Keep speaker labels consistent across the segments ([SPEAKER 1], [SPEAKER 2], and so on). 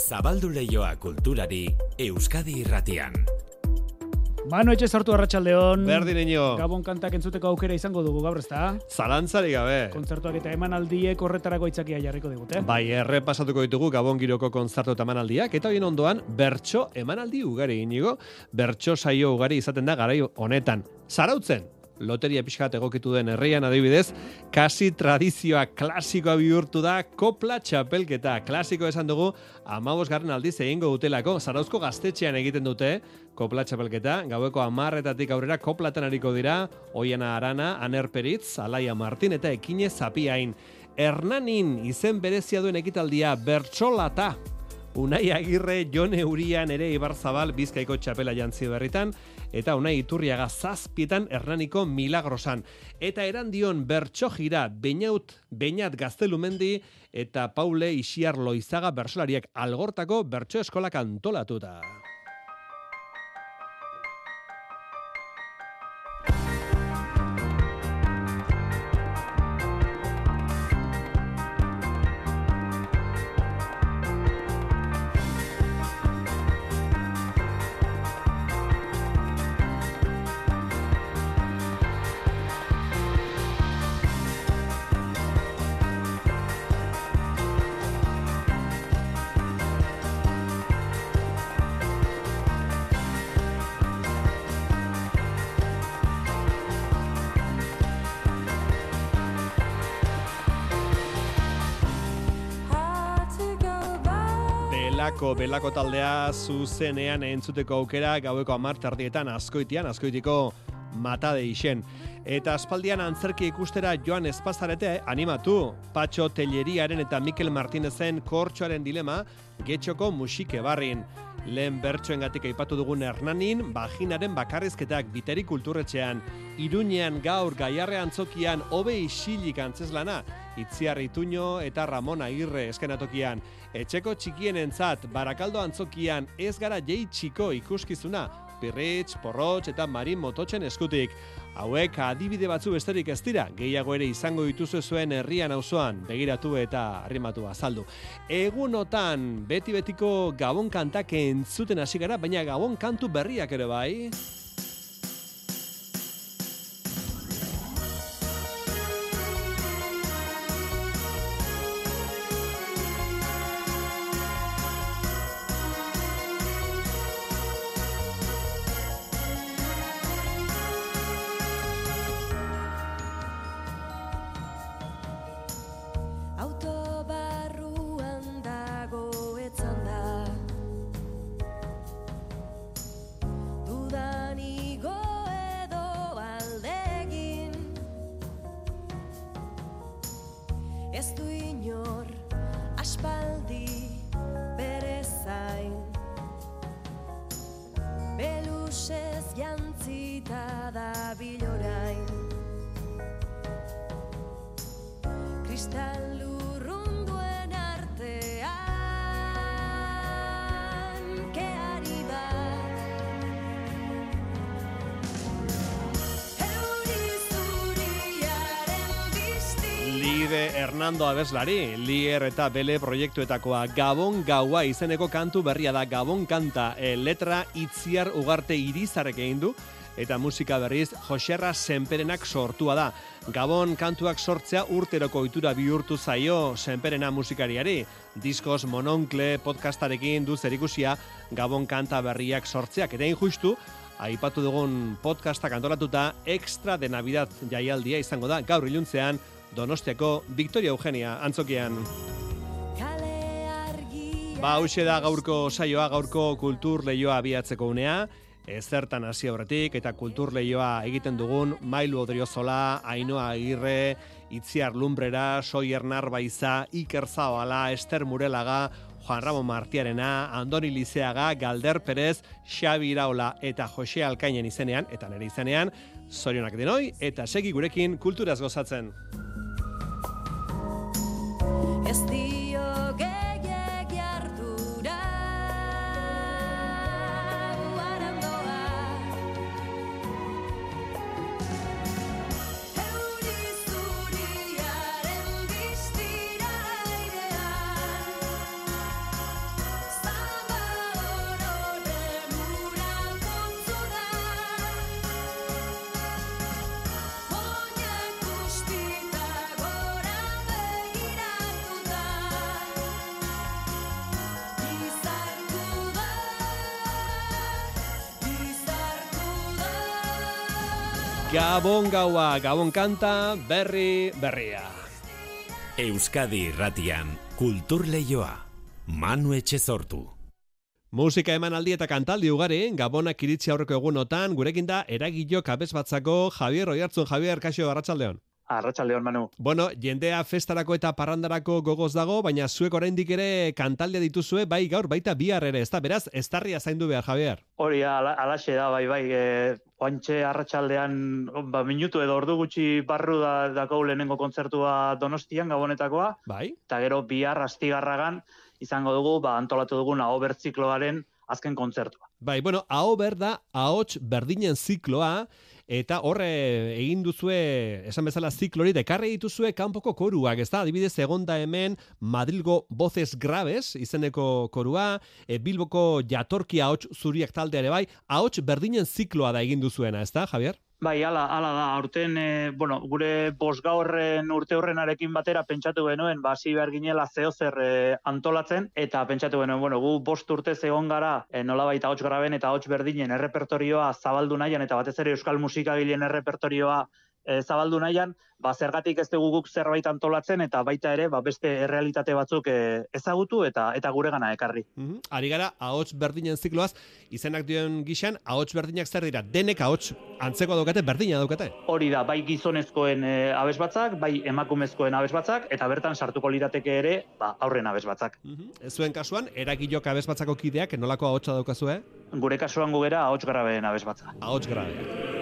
[SPEAKER 1] Zabaldu leioa kulturari Euskadi irratian.
[SPEAKER 2] Manu etxe sartu arratsaldeon.
[SPEAKER 3] Berdin ino.
[SPEAKER 2] Gabon kantak entzuteko aukera izango dugu gaur ezta?
[SPEAKER 3] Zalantzari gabe.
[SPEAKER 2] Kontzertuak eta emanaldiek horretarako itzakia jarriko digute.
[SPEAKER 3] Bai, erre pasatuko ditugu Gabon giroko kontzertu eta emanaldiak, eta hoien ondoan, bertso emanaldi ugari inigo, bertso saio ugari izaten da garai honetan. Zarautzen, loteria pixkat egokitu den herrian adibidez, kasi tradizioa klasikoa bihurtu da kopla txapelketa. Klasiko esan dugu, amabos garren aldiz egingo dutelako, zarauzko gaztetxean egiten dute, kopla txapelketa, gaueko amarretatik aurrera koplatan hariko dira, Oiana Arana, Aner Peritz, Alaia Martin eta Ekine Zapiain. Hernanin izen berezia duen ekitaldia bertsolata Unai Agirre, Jone Urian ere Ibarzabal Bizkaiko txapela jantzi berritan, eta Unai Iturriaga zazpietan Hernaniko Milagrosan. Eta eran dion bertso jira Beñaut, Beñat Gaztelumendi eta Paule Isiar Loizaga bersolariak algortako bertso eskolak antolatuta. Belako, belako taldea zuzenean entzuteko aukera gaueko amar tardietan askoitian, askoitiko matade isen. Eta aspaldian antzerki ikustera joan espazarete animatu. Patxo Telleriaren eta Mikel Martinezen kortxoaren dilema getxoko musike barrin. Lehen bertsoengatik aipatu dugun Hernanin, baginaren bakarrizketak biteri kulturretxean, Iruñean gaur gaiarre antzokian hobe isilik antzeslana, Itziar Ituño eta Ramon Agirre eskenatokian. Etxeko txikien entzat, Barakaldo antzokian ez gara jei txiko ikuskizuna, Pirritx, Porrotx eta Marin Mototxen eskutik. Hauek adibide batzu besterik ez dira, gehiago ere izango dituzu zuen herrian auzoan begiratu eta arrimatu azaldu. Egunotan, beti-betiko gabon kantak entzuten hasi gara, baina gabon kantu berriak ere bai.
[SPEAKER 4] Aspaldi bere zain. Belusez jantzita da bilorain kristal
[SPEAKER 3] Lide Hernando Abeslari, Lier eta Bele proiektuetakoa Gabon gaua izeneko kantu berria da Gabon kanta, e, letra itziar ugarte irizarek egin du, eta musika berriz Joserra Senperenak sortua da. Gabon kantuak sortzea urteroko ohitura bihurtu zaio Senperena musikariari. Diskos Mononkle podcastarekin du zerikusia Gabon kanta berriak sortzeak eta injustu aipatu dugun podcastak antolatuta extra de Navidad jaialdia izango da gaur iluntzean Donostiako Victoria Eugenia antzokian. Ba, hauxe da gaurko saioa, gaurko kultur lehioa abiatzeko unea, ezertan hasi aurretik eta kultur lehioa egiten dugun Mailu Odriozola, Ainoa Agirre, Itziar Lumbrera, Soier Narbaiza, Iker Zabala, Ester Murelaga, Juan Ramon Martiarena, Andoni Lizeaga, Galder Perez, Xabi Iraola eta Jose Alkainen izenean, eta nire izenean, zorionak denoi, eta segi gurekin kulturaz gozatzen. Gabon gaua, Gabon kanta, berri, berria.
[SPEAKER 1] Euskadi irratian kultur leioa. Manu Etxezortu.
[SPEAKER 3] Musika emanaldi eta kantaldi ugari, Gabonak iritsi aurreko egunotan, gurekin da eragillo kabez batzako Javier Oiartzun, Javier Kaixo Arratsaldeon.
[SPEAKER 5] Arratxaldeon, Manu.
[SPEAKER 3] Bueno, jendea festarako eta parrandarako gogoz dago, baina zuek oraindik ere kantaldia dituzue, bai gaur, baita bihar ere, ez da, beraz, estarria zaindu behar, Javier.
[SPEAKER 5] Hori ala, alaxe da, bai, bai, e, oantxe arratsaldean ba, minutu edo ordu gutxi barru da dako lehenengo kontzertua donostian, gabonetakoa,
[SPEAKER 3] Bai?
[SPEAKER 5] eta gero bihar astigarragan izango dugu, ba, antolatu dugun hau bertzikloaren azken kontzertua.
[SPEAKER 3] Bai, bueno, hau berda, ahots berdinen zikloa, eta horre egin duzue, esan bezala ziklori, dekarre dituzue kanpoko koruak, ez da? Adibidez, egonda hemen Madrilgo Voces Graves, izeneko korua, e, Bilboko jatorki ahots zuriak taldeare bai, ahots berdinen zikloa da egin duzuena, ez da, Javier?
[SPEAKER 5] Bai, ala, ala da, aurten, e, bueno, gure bosgaurren urte horrenarekin batera pentsatu genuen, ba, hasi behar ginela zeo zer e, antolatzen, eta pentsatu genuen, bueno, gu bost urte egon gara, e, nolabait ahots graben eta ahots berdinen errepertorioa zabaldu nahian, eta batez ere euskal musikagileen errepertorioa e, zabaldu nahian, ba, zergatik ez dugu guk zerbait antolatzen, eta baita ere, ba, beste errealitate batzuk e, ezagutu eta eta gure gana ekarri.
[SPEAKER 3] Mhm. Ari gara, ahots berdinen zikloaz, izenak dioen gixan, ahots berdinak zer dira, denek ahots antzeko daukate, berdina daukate.
[SPEAKER 5] Hori da, bai gizonezkoen e, abesbatzak, bai emakumezkoen abesbatzak, eta bertan sartuko lirateke ere, ba, aurren abesbatzak.
[SPEAKER 3] Mhm. Ez zuen kasuan, eragilok abezbatzako kideak nolako ahotsa daukazue?
[SPEAKER 5] Gure kasuan gugera ahots grabeen abesbatza.
[SPEAKER 3] Ahots grabe.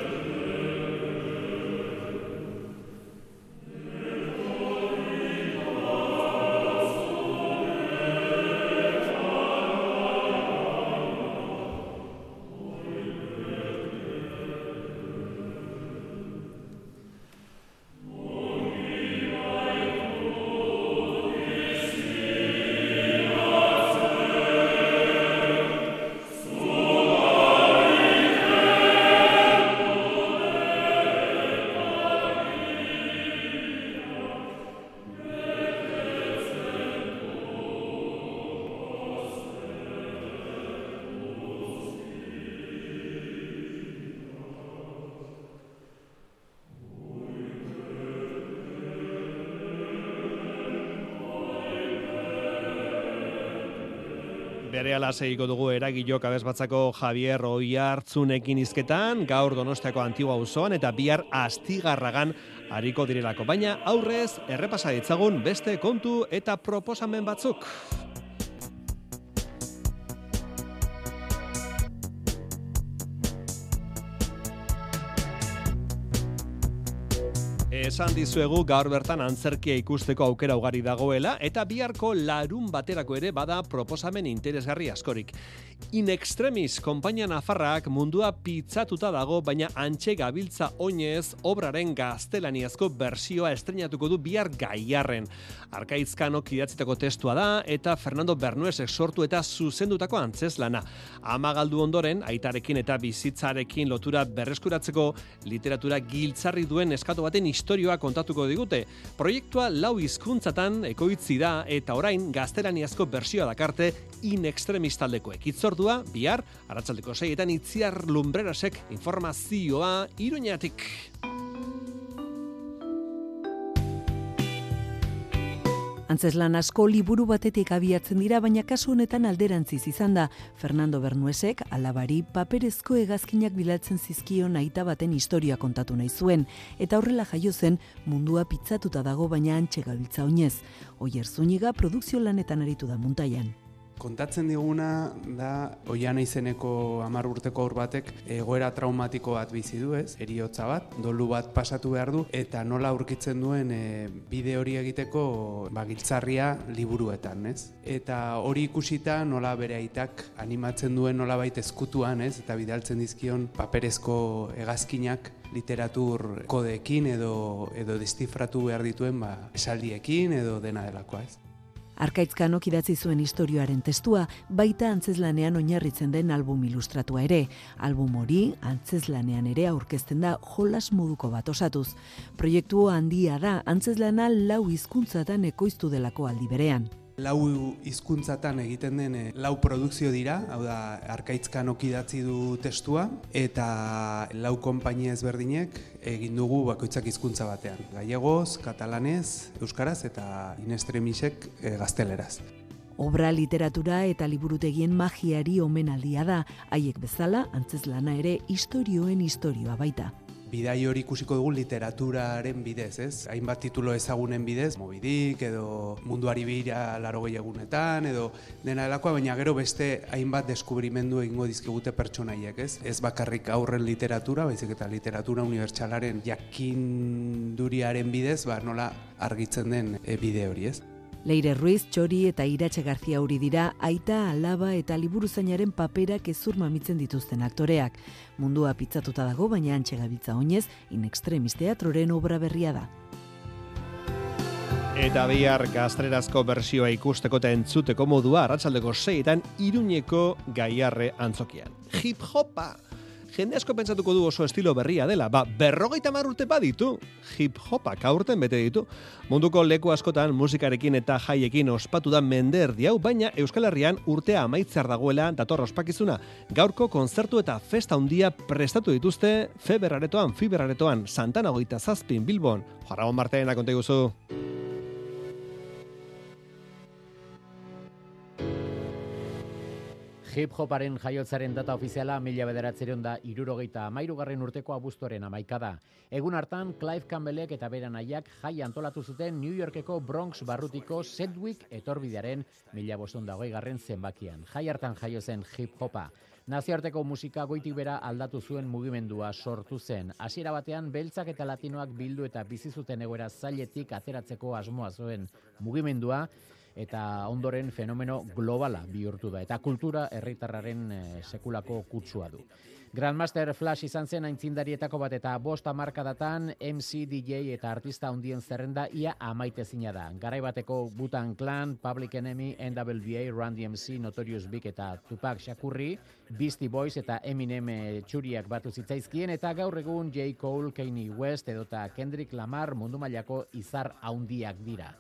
[SPEAKER 3] Bere ala segiko dugu eragilok abezbatzako Javier Oiartzunekin izketan, gaur donostiako antigua auzoan eta bihar astigarragan hariko direlako. Baina aurrez, errepasa ditzagun beste kontu eta proposamen batzuk. Esan dizuegu gaur bertan antzerkia ikusteko aukera ugari dagoela eta biharko larun baterako ere bada proposamen interesgarri askorik. In extremis konpainia nafarrak mundua pitzatuta dago baina antxe gabiltza oinez obraren gaztelaniazko bersioa estrenatuko du bihar gaiarren. Arkaitzkanok idatzitako testua da eta Fernando Bernuesek sortu eta zuzendutako antzeslana. Ama galdu ondoren, aitarekin eta bizitzarekin lotura berreskuratzeko literatura giltzarri duen eskatu baten istorioa kontatuko digute. Proiektua lau hizkuntzatan ekoitzi da eta orain gaztelaniazko bersioa dakarte in extremis taldekoek. Itzordua, bihar, arratsaldeko seietan itziar lumbrerasek informazioa iruñatik.
[SPEAKER 6] Antzeslan asko liburu batetik abiatzen dira, baina kasu honetan alderantziz izan da. Fernando Bernuesek alabari paperezko hegazkinak bilatzen zizkion aita baten historia kontatu nahi zuen, eta horrela jaio zen mundua pitzatuta dago baina antxe gabiltza oinez. Oier Zuniga produkzio lanetan aritu da muntaian.
[SPEAKER 7] Kontatzen diguna da oiana izeneko hamar urteko aur batek egoera traumatiko bat bizi du, ez? Eriotza bat, dolu bat pasatu behar du eta nola aurkitzen duen e, bide hori egiteko ba, giltzarria liburuetan, ez? Eta hori ikusita nola bere aitak animatzen duen nolabait ezkutuan, ez? Eta bidaltzen dizkion paperezko hegazkinak literatur kodeekin edo edo destifratu behar dituen ba, esaldiekin edo dena delakoa, ez?
[SPEAKER 6] Arkaitzkanok idatzi zuen historioaren testua, baita antzeslanean oinarritzen den album ilustratua ere. Album hori, antzeslanean ere aurkezten da jolas moduko bat osatuz. Proiektu handia da, antzeslana lau hizkuntzatan ekoiztu delako aldi berean.
[SPEAKER 7] Lau hizkuntzatan egiten den eh, lau produkzio dira, hau da arkaitzkan okidatzi du testua eta lau konpainia ezberdinek egin dugu bakoitzak hizkuntza batean. Gallegoz, katalanez, euskaraz eta inestremisek e, gazteleraz.
[SPEAKER 6] Obra literatura eta liburutegien magiari omenaldia da, haiek bezala antzezlana ere istorioen istorioa baita.
[SPEAKER 7] Bidai hori ikusiko dugu literaturaren bidez, ez? Hainbat titulo ezagunen bidez, mobidik edo munduari bira laro egunetan edo dena delakoa, baina gero beste hainbat deskubrimendu egingo dizkigute pertsonaiek, ez? Ez bakarrik aurren literatura, baizik eta literatura unibertsalaren jakinduriaren bidez, ba, nola argitzen den e, bide hori, ez?
[SPEAKER 6] Leire Ruiz, Txori eta Iratxe Garzia hori dira aita, alaba eta liburuzainaren paperak ezur mamitzen dituzten aktoreak. Mundua pitzatuta dago, baina antxe gabiltza oinez, in extremis teatroren obra berria da.
[SPEAKER 3] Eta bihar gaztrerazko bersioa ikusteko eta entzuteko modua arratsaldeko seietan iruñeko gaiarre antzokian. Hip hopa! Jende asko pentsatuko du oso estilo berria dela, ba, berrogeita mar urte baditu, hip hopak aurten bete ditu. Munduko leku askotan musikarekin eta jaiekin ospatu da mender diau, baina Euskal Herrian urtea amaitzer dagoela dator ospakizuna. Gaurko konzertu eta festa handia prestatu dituzte Feberaretoan, Fiberaretoan, Santana goita zazpin Bilbon. Jarrabon Martena konta guzu.
[SPEAKER 8] Hip hoparen jaiotzaren data ofiziala mila bederatzerion da irurogeita amairugarren urteko abuztuaren amaikada. Egun hartan, Clive Campbellek eta beran aiak jai antolatu zuten New Yorkeko Bronx barrutiko Sedgwick etorbidearen mila bostondagoi garren zenbakian. Jai hartan jaio zen hip hopa. Nazioarteko musika goitik bera aldatu zuen mugimendua sortu zen. Hasiera batean beltzak eta latinoak bildu eta bizi zuten egoera zailetik ateratzeko asmoa zuen mugimendua eta ondoren fenomeno globala bihurtu da eta kultura herritarraren eh, sekulako kutsua du. Grandmaster Flash izan zen aintzindarietako bat eta bost hamarkadatan MC, DJ eta artista hundien zerrenda ia amaitezina da. Garai bateko Butan Clan, Public Enemy, NWA, Run DMC, Notorious Big eta Tupac Shakurri, Beastie Boys eta Eminem eh, txuriak batu zitzaizkien eta gaur egun J. Cole, Kanye West edota Kendrick Lamar mundu mailako izar haundiak dira.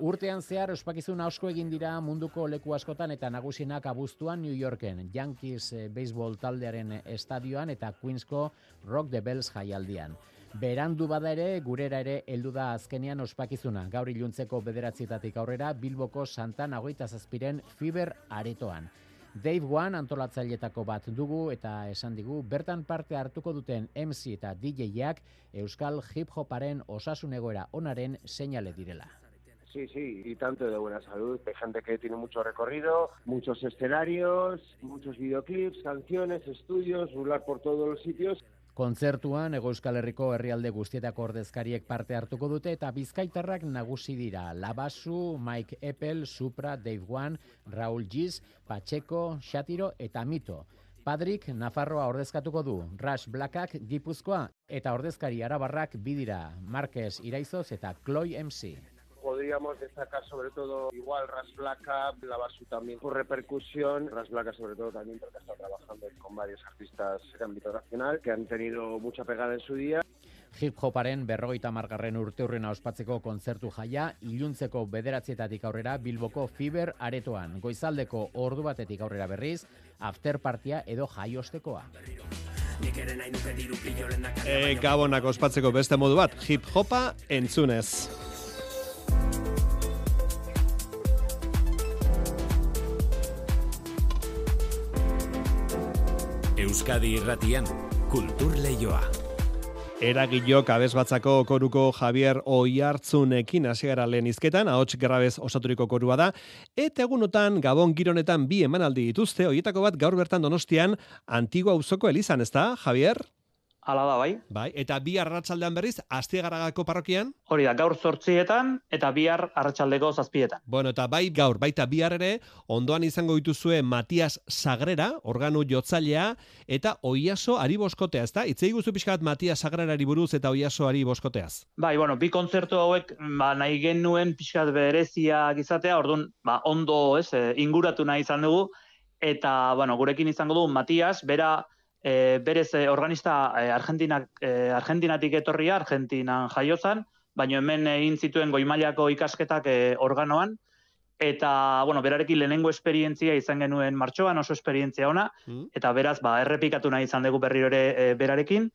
[SPEAKER 8] Urtean zehar ospakizun asko egin dira munduko leku askotan eta nagusienak abuztuan New Yorken, Yankees eh, baseball taldearen estadioan eta Queensko Rock the Bells jaialdian. Berandu bada ere, gurera ere heldu da azkenean ospakizuna. Gaur iluntzeko bederatzietatik aurrera Bilboko Santa Nagoita Zazpiren Fiber aretoan. Dave One antolatzailetako bat dugu eta esan digu bertan parte hartuko duten MC eta DJ-ak Euskal Hip Hoparen osasun egoera onaren seinale direla.
[SPEAKER 9] Sí, sí, y tanto de buena salud. Hay gente que tiene mucho recorrido, muchos escenarios, muchos videoclips, canciones, estudios, rular por todos los sitios.
[SPEAKER 8] Kontzertuan Ego Euskal Herriko herrialde guztietako ordezkariek parte hartuko dute eta bizkaitarrak nagusi dira. Labasu, Mike Apple, Supra, Dave One, Raul Giz, Pacheco, Xatiro eta Mito. Padrik Nafarroa ordezkatuko du, Rush Blackak Gipuzkoa eta ordezkari arabarrak bidira, Marquez Iraizoz eta Chloe MC
[SPEAKER 9] podríamos destacar sobre todo igual Ras Blaca, la Basu también por repercusión, Ras Blaca sobre todo también porque está trabajando con varios artistas de ámbito nacional que han tenido mucha pegada en su día.
[SPEAKER 8] Hip hoparen berrogeita margarren urte hurrena ospatzeko kontzertu jaia, iluntzeko bederatzietatik aurrera Bilboko Fiber aretoan. Goizaldeko ordu batetik aurrera berriz, after partia edo jaiostekoa.
[SPEAKER 3] E, gabonak ospatzeko beste modu bat, hip hopa entzunez.
[SPEAKER 1] Euskadi irratian, kultur leioa.
[SPEAKER 3] Eragilok abezbatzako koruko Javier Oiartzunekin hasiera lehen izketan, ahots grabez osaturiko korua da, eta egunotan Gabon gironetan bi emanaldi dituzte, hoietako bat gaur bertan donostian, antigua auzoko elizan, ez da, Javier?
[SPEAKER 5] Hala da, bai.
[SPEAKER 3] Bai, eta bi arratsaldean berriz, Astiagaragako parrokian?
[SPEAKER 5] Hori da, gaur zortzietan eta bihar arratsaldeko zazpietan.
[SPEAKER 3] Bueno, eta bai gaur, baita bihar ere, ondoan izango dituzue Matias Sagrera, organu jotzailea, eta Oiaso Ari Boskotea, ezta? Itzei guzu pixkat Matias Sagrerari buruz eta Oiaso Ari Boskoteaz.
[SPEAKER 5] Bai, bueno, bi kontzertu hauek ba, nahi genuen pixkat berezia gizatea, orduan, ba, ondo, ez, eh, inguratu nahi izan dugu, eta, bueno, gurekin izango du Matias, bera, e, berez e, organista e, Argentinak, e, Argentinatik etorria, Argentinan jaiozan, baina hemen egin zituen goimailako ikasketak e, organoan, eta, bueno, berarekin lehenengo esperientzia izan genuen martxoan, oso esperientzia ona,
[SPEAKER 3] Mm.
[SPEAKER 5] eta beraz, ba, errepikatu nahi izan dugu berriro ere e, berarekin,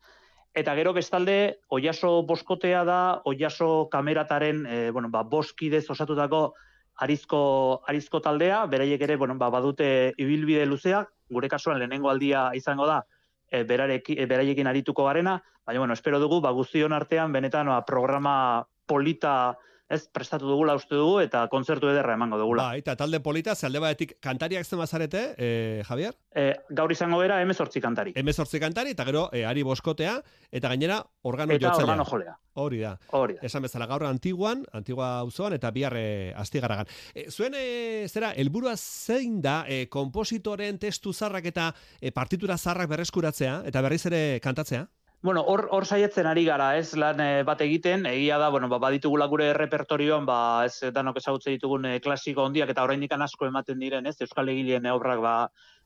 [SPEAKER 5] eta gero bestalde, oiaso boskotea da, oiaso kamerataren, e, bueno, ba, boskidez osatutako arizko, arizko taldea, beraiek ere, bueno, ba, badute ibilbide luzea, gure kasuan lehenengo aldia izango da, e, berareki, e, beraiekin arituko garena, baina, bueno, espero dugu, ba, guztion artean, benetan, ba, programa polita, ez, prestatu dugula uste dugu, eta kontzertu ederra emango dugula.
[SPEAKER 3] Bai, eta talde polita, ze alde batetik kantariak zen bazarete, eh, Javier?
[SPEAKER 5] E, gaur izango bera, emezortzi kantari.
[SPEAKER 3] Hemezortzi kantari, eta gero eh, ari boskotea, eta gainera organo
[SPEAKER 5] Eta
[SPEAKER 3] jotzailea.
[SPEAKER 5] organo jolea.
[SPEAKER 3] Hori da.
[SPEAKER 5] Hori da.
[SPEAKER 3] Esan bezala gaur antiguan, antigua auzoan eta bihar e, astigaragan. E, zuen e, zera helburua zein da e, konpositoren testu zarrak eta e, partitura zarrak berreskuratzea eta berriz ere kantatzea?
[SPEAKER 5] Bueno, hor, hor saietzen ari gara, ez, lan eh, bat egiten, egia da, bueno, ba, baditugula gure repertorioan, ba, ez danok ezagutzen ditugun eh, klasiko hondiak eta oraindik asko ematen diren, ez, Euskal Egileen obrak, ba,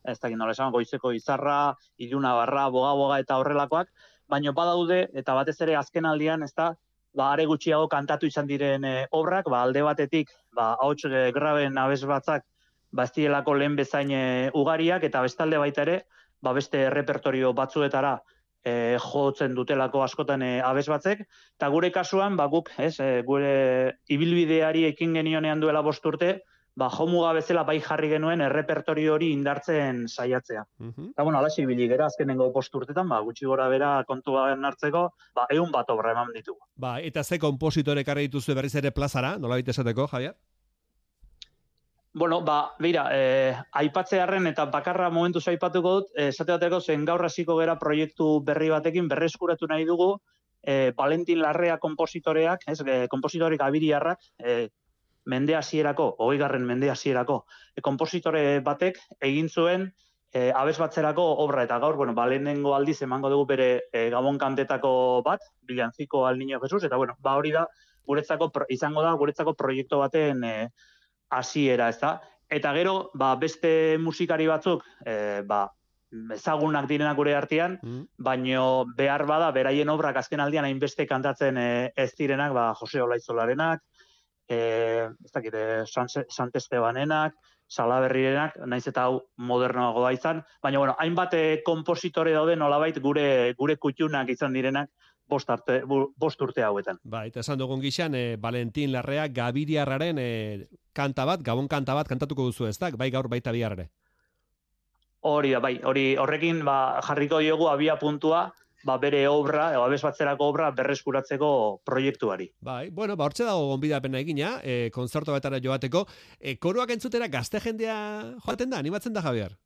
[SPEAKER 5] ez dakit nola esan, goizeko izarra, iluna barra, boga boga eta horrelakoak, baino badaude, eta batez ere azken aldian, ez da, ba, are gutxiago kantatu izan diren eh, obrak, ba, alde batetik, ba, hauts eh, graben abez batzak, ba, ez lehen bezain eh, ugariak, eta bestalde baita ere, ba, beste repertorio batzuetara, e, jotzen dutelako askotan e, abez batzek, eta gure kasuan, ba, guk, ez, e, gure ibilbideari ekin genionean duela bost urte, ba, jomuga bezala bai jarri genuen errepertorio hori indartzen saiatzea.
[SPEAKER 3] Mhm.
[SPEAKER 5] Eta, bueno, alaxi ibili gera azkenengo bost urtetan, ba, gutxi gora bera kontuan hartzeko, ba, egun bat obra eman ditugu.
[SPEAKER 3] Ba, eta ze kompositore ekarri dituzue berriz ere plazara, nola esateko, Javier?
[SPEAKER 5] Bueno, ba, beira, eh, aipatzearren eta bakarra momentu aipatuko dut, eh, esate bateko zen gaur hasiko gera proiektu berri batekin berreskuratu nahi dugu, eh, Valentin Larrea kompositoreak, ez, eh, kompositorik abiriarrak, eh, mende hasierako, hogeigarren mende hasierako, eh, kompositore batek egin zuen eh, abez batzerako obra, eta gaur, bueno, ba, lehenengo aldiz emango dugu bere eh, gabon kantetako bat, bilantziko al niño Jesus, eta bueno, ba hori da, guretzako, izango da, guretzako proiektu baten eh, hasiera, ez da? Eta gero, ba, beste musikari batzuk, e, ba, ezagunak direnak gure artean,
[SPEAKER 3] Mm.
[SPEAKER 5] baino behar bada, beraien obrak azken aldian hainbeste kantatzen e, ez direnak, ba, Jose Olaizolarenak, e, ez dakit, e, Salaberrirenak, naiz eta hau modernoago da izan, baina bueno, hainbat e, kompositore daude nolabait gure gure kutxunak izan direnak bost, arte, bost urte hauetan.
[SPEAKER 3] Ba, eta esan dugun gixan, e, Valentin Larrea Gabiriarraren e, kanta bat, gabon kanta bat kantatuko duzu ez da, bai gaur baita bihar ere.
[SPEAKER 5] Hori da, bai, hori horrekin ba, jarriko diogu abia puntua, ba, bere obra, edo abez batzerako obra berreskuratzeko proiektuari.
[SPEAKER 3] Bai, bueno, ba, hortxe dago gonbidapena egina, e, konzertu betara joateko. E, koruak entzutera gazte jendea joaten da, animatzen da, Javier?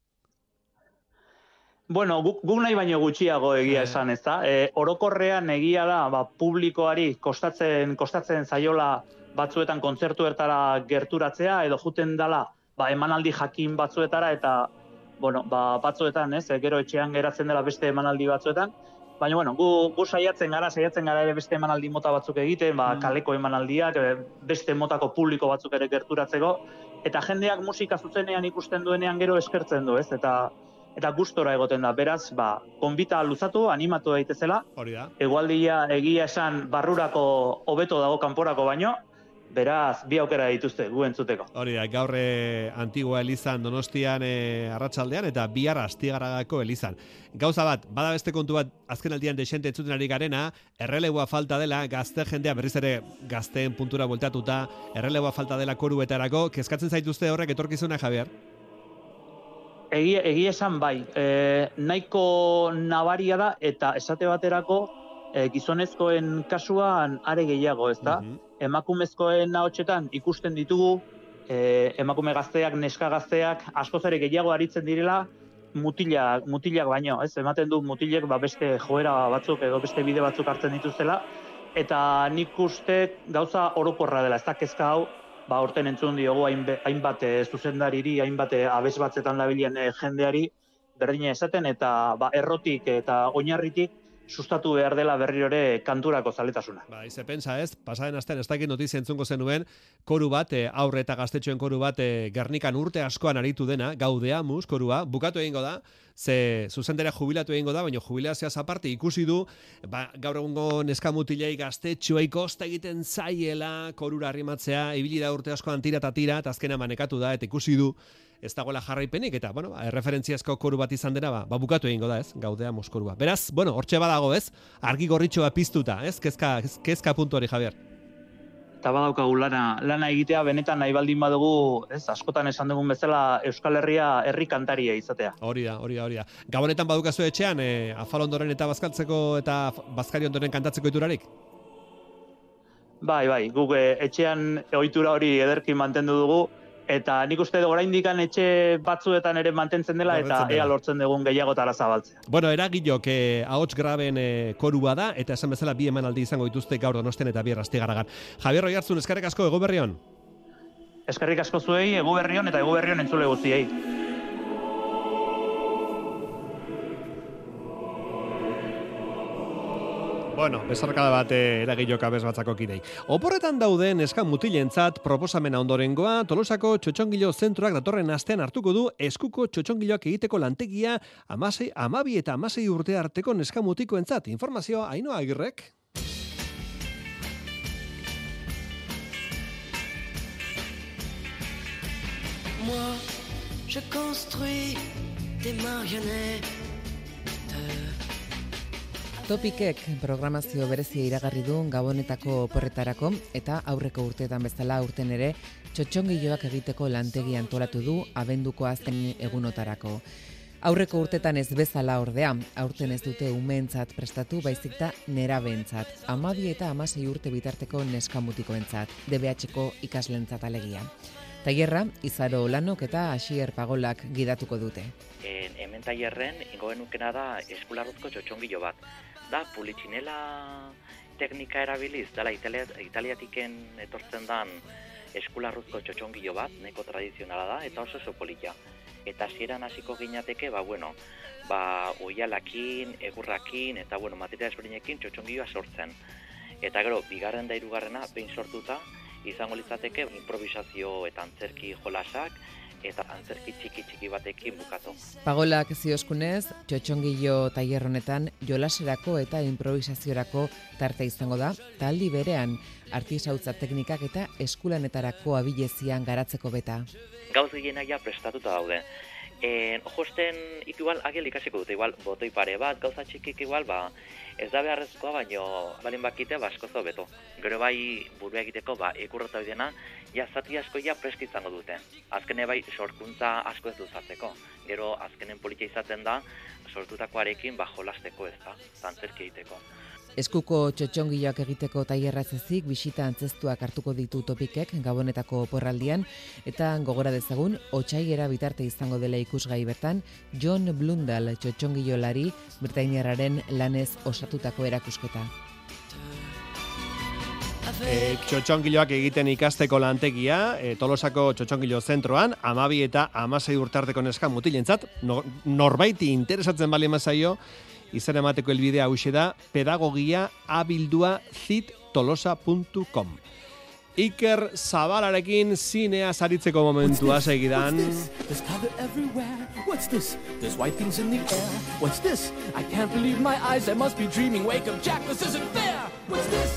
[SPEAKER 5] Bueno, guk, guk nahi baino gutxiago egia
[SPEAKER 3] Eh.
[SPEAKER 5] esan, ez da? E, orokorrean egia da, ba, publikoari kostatzen, kostatzen zaiola batzuetan kontzertuetara gerturatzea, edo juten dala, ba, emanaldi jakin batzuetara, eta, bueno, ba, batzuetan, ez, e, gero etxean geratzen dela beste emanaldi batzuetan, Baina, bueno, gu, gu saiatzen gara, saiatzen gara ere beste emanaldi mota batzuk egiten, ba,
[SPEAKER 2] Mm.
[SPEAKER 5] kaleko emanaldiak, beste motako publiko batzuk ere gerturatzeko, eta jendeak musika zuzenean ikusten duenean gero eskertzen du, ez? Eta eta gustora egoten da. Beraz, ba, konbita luzatu, animatu daitezela,
[SPEAKER 3] Hori da.
[SPEAKER 5] egualdia egia esan barrurako hobeto dago kanporako baino, beraz, bi aukera dituzte, gu entzuteko.
[SPEAKER 3] Hori da, gaur e, Antigua Elizan Donostian e, arratsaldean eta bihar Astigarragako Elizan. Gauza bat, bada beste kontu bat azken aldian desente entzuten ari garena, erreleboa falta dela, gazte jendea berriz ere gazteen puntura bueltatuta, erreleboa falta dela koruetarako, kezkatzen zaituzte horrek etorkizuna, Javier?
[SPEAKER 5] Egia, egia esan bai, e, nahiko nabaria da eta esate baterako e, gizonezkoen kasuan are gehiago, ez da?
[SPEAKER 3] Mhm.
[SPEAKER 5] Emakumezkoen ahotsetan ikusten ditugu e, emakume gazteak, neska gazteak askoz ere gehiago aritzen direla mutilak, mutilak baino, ez? Ematen du mutilek ba, beste joera batzuk edo beste bide batzuk hartzen dituztela eta nik uste gauza orokorra dela, ez da kezka hau ba horten entzun diogu hainbat eh, zuzendariri, hainbat eh, abez batzetan dabilen eh, jendeari berdina esaten eta ba errotik eta oinarritik sustatu behar dela berriro ere kanturako zaletasuna.
[SPEAKER 3] Ba, ize pensa ez, pasaden astean ez dakit notizia entzungo zenuen, koru bat, e, aurre eta gaztetxoen koru bat, e, Gernikan urte askoan aritu dena, gaudeamus korua, bukatu egingo da, ze zuzendera jubilatu egingo da, baina jubilazioaz aparte ikusi du, ba, gaur egungo neskamutilei gaztetxoei kosta egiten zaiela, korura arrimatzea, ibili da urte asko antira eta tira, eta azkena manekatu da, eta ikusi du, ez dagoela jarraipenik, eta, bueno, ba, referentziazko koru bat izan dena, ba, ba bukatu egingo da, ez, gaudea moskorua. Beraz, bueno, hortxe badago, ez, argi gorritxoa piztuta, ez, kezka, kezka puntu hori, Javier.
[SPEAKER 5] eta badaukagu lana, lana egitea benetan nahi baldin badugu, ez, askotan esan dugun bezala Euskal Herria herri kantaria izatea.
[SPEAKER 3] Hori da, hori da, hori da. Gabonetan badukazu etxean, e, afal ondoren eta bazkaltzeko eta bazkari ondoren kantatzeko iturarik?
[SPEAKER 5] Bai, bai, guk eh, etxean ohitura hori ederki mantendu dugu, eta nik uste dugu oraindik etxe batzuetan ere mantentzen dela, eta
[SPEAKER 3] dela.
[SPEAKER 5] ea lortzen dugun gehiagotara zabaltzea.
[SPEAKER 3] Bueno, eragilok eh, ahots graben eh, korua da, eta esan bezala bi emanaldi izango dituzte gaur donosten eta bier astigaragan. Javier Oiartzun, eskarek asko, ego berrion.
[SPEAKER 5] Eskerrik asko zuei, egu berrion eta egu berrion entzule guztiei.
[SPEAKER 3] Bueno, besarkada bat eh, eragilok abez batzako kidei. Oporretan dauden eskan mutilentzat proposamena ondorengoa, Tolosako txotxongilo zentroak datorren astean hartuko du eskuko txotxongiloak egiteko lantegia amasei, amabi eta amasei urte arteko neskan mutikoentzat. Informazioa, hainoa agirrek?
[SPEAKER 4] Moi, je construis des marionnettes.
[SPEAKER 10] Topikek programazio berezia iragarri du gabonetako oporretarako eta aurreko urteetan bezala urten ere txotxongiloak egiteko lantegi antolatu du abenduko azken egunotarako. Aurreko urtetan ez bezala ordea, aurten ez dute umeentzat prestatu baizik da nerabeentzat, amabi eta amasei urte bitarteko neskamutikoentzat, DBH-ko ikaslentzat alegia. Tailerra, Izaro Lanok eta Asier Pagolak gidatuko dute.
[SPEAKER 11] En, hemen tailerren ingo genukena da eskularruzko txotxongilo bat. Da, pulitxinela teknika erabiliz, dela Italia, italiatiken etortzen dan eskularruzko txotxongilo bat, neko tradizionala da, eta oso oso. Eta hasieran hasiko ginateke, ba, bueno, ba, oialakin, egurrakin, eta, bueno, material ezberdinekin txotxongiloa sortzen. Eta gero, bigarren da hirugarrena behin sortuta, izango litzateke improvisazio eta antzerki jolasak, eta antzerki txiki txiki batekin bukatu.
[SPEAKER 10] Pagolak zioskunez, txotxongilo tailer honetan jolaserako eta improvisaziorako tarte izango da, taldi berean artisautza teknikak eta eskulanetarako abilezian garatzeko beta.
[SPEAKER 11] Gauz gehienak ja prestatuta daude. En, josten igual agel ikasiko dute, igual botoi pare bat, gauza txikik igual, ba, ez da beharrezkoa, baino balin bakite, ba, asko beto. Gero bai, burua egiteko, ba, ikurrota dena, ja, zati asko ja prest izango dute. Azkene bai, sorkuntza asko ez duzatzeko. Gero, azkenen politia izaten da, sortutakoarekin, ba, jolasteko ez da, zantzerki egiteko.
[SPEAKER 10] Eskuko txotxongiloak egiteko tailerraz ezik bisita antzestuak hartuko ditu topikek gabonetako oporraldian eta gogora dezagun otsaiera bitarte izango dela ikusgai bertan John Blundell txotxongilolari Britainiarraren lanez osatutako erakusketa.
[SPEAKER 3] E, txotxongiloak egiten ikasteko lantegia, e, Tolosako txotxongilo zentroan, amabi eta amasei urtarteko neska mutilentzat, no, norbaiti interesatzen bali mazaio, izan emateko elbidea hause da, pedagogia abildua zittolosa.com. Iker Zabalarekin zinea saritzeko momentua segidan.
[SPEAKER 12] There's color everywhere. What's this? There's white things in the air. What's this? I can't believe my eyes. I must be dreaming. Wake up, Jack. This isn't fair.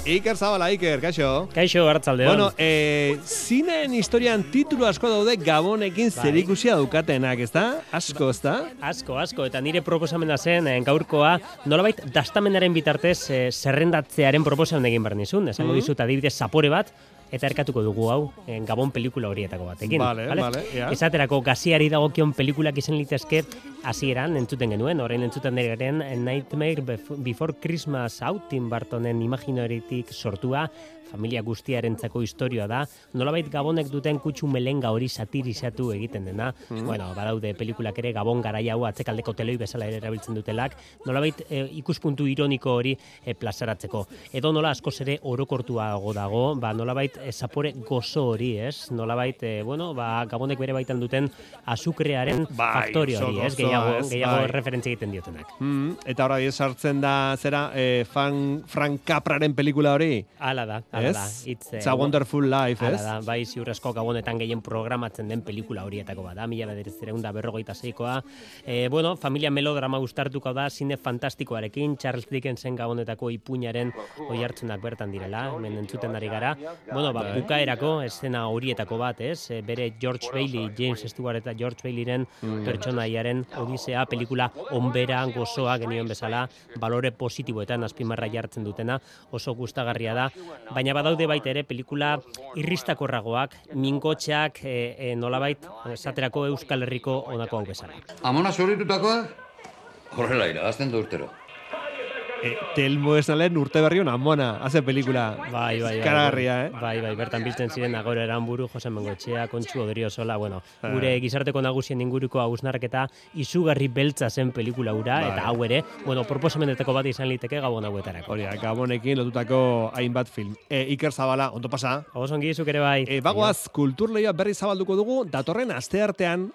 [SPEAKER 3] Iker Zabala, Iker, kaixo.
[SPEAKER 13] Kaixo, hartzaldeon.
[SPEAKER 3] Bueno, eh, zineen historian titulu asko daude Gabonekin
[SPEAKER 13] Bai.
[SPEAKER 3] zerikusia daukatenak, ezta? Asko, ezta?
[SPEAKER 13] Asko, asko, eta nire proposamena zen eh, gaurkoa, nolabait dastamenaren bitartez eh, zerrendatzearen proposamen egin behar nizun. Esango
[SPEAKER 3] Mhm.
[SPEAKER 13] dizut adibidez zapore bat, eta erkatuko dugu hau, eh, Gabon pelikula horietako batekin.
[SPEAKER 3] Vale, vale, ja.
[SPEAKER 13] Esaterako gaziari dagokion pelikulak izan litezke hasieran entzuten genuen, orain entzuten garen Nightmare Bef- Before Christmas hau Tim Burtonen imaginaritik sortua, familia guztiarentzako historia da, nolabait Gabonek duten kutsu melenga hori satirizatu egiten dena.
[SPEAKER 3] Mhm.
[SPEAKER 13] Bueno, badaude pelikulak ere Gabon garaia hau atzekaldeko teloi bezala ere erabiltzen dutelak, nolabait e, ikuspuntu ironiko hori e, plazaratzeko. Edo nola askoz ere orokortuago dago, ba nolabait e, zapore gozo hori, ez? Nolabait, e, bueno, ba, gabonek bere baitan duten azukrearen
[SPEAKER 3] Bai,
[SPEAKER 13] faktorio hori, ez? Gehiago,
[SPEAKER 3] ez,
[SPEAKER 13] gehiago
[SPEAKER 3] bai.
[SPEAKER 13] referentzia egiten diotenak.
[SPEAKER 3] Mm, eta hori sartzen da, zera, eh, fan, Frank Capraren pelikula hori?
[SPEAKER 13] Hala da, hala
[SPEAKER 3] Ez?
[SPEAKER 13] da. It's,
[SPEAKER 3] It's a Wonderful Life, ez?
[SPEAKER 13] da, bai ziurrezko gabonetan gehien programatzen den pelikula horietako bada, mila bederatzireun da berrogeita zeikoa. E, bueno, familia melodrama gustartuko da, zine fantastikoarekin, Charles Dickensen gabonetako ipuñaren oi hartzunak bertan direla, hemen entzuten ari gara. Bueno, ba,
[SPEAKER 3] Bai.
[SPEAKER 13] bukaerako escena horietako bat, ez? E, bere George Bailey, James Stewart eta George Baileyren
[SPEAKER 3] Mm.
[SPEAKER 13] pertsonaiaren odisea pelikula onbera gozoa genioen bezala, balore positiboetan azpimarra jartzen dutena, oso gustagarria da, baina badaude baita ere pelikula irristakorragoak, minkotxeak, e, e, nolabait, esaterako Euskal Herriko honako hau bezala.
[SPEAKER 14] Amona zauritutakoak? Horrela iragazten du urtero.
[SPEAKER 3] E, Telmo esnalen urte berri hona, mona, haze pelikula.
[SPEAKER 13] Bai, bai, bai.
[SPEAKER 3] Karagarria, eh?
[SPEAKER 13] Bai, bai, bertan biltzen ziren Agoro Eranburu, Jose Mengotxea, Kontxu Odriozola, bueno,
[SPEAKER 3] Eh.
[SPEAKER 13] gure gizarteko nagusien inguruko hausnarketa izugarri beltza zen pelikula ura,
[SPEAKER 3] Bai.
[SPEAKER 13] eta hau ere, bueno, proposamenetako bat izan liteke gabon hauetarako.
[SPEAKER 3] Hori, gabonekin lotutako hainbat film. E, Iker Zabala, ondo pasa?
[SPEAKER 13] Osongi, zuk ere bai.
[SPEAKER 3] E, bagoaz, kulturleioa berri zabalduko dugu, datorren asteartean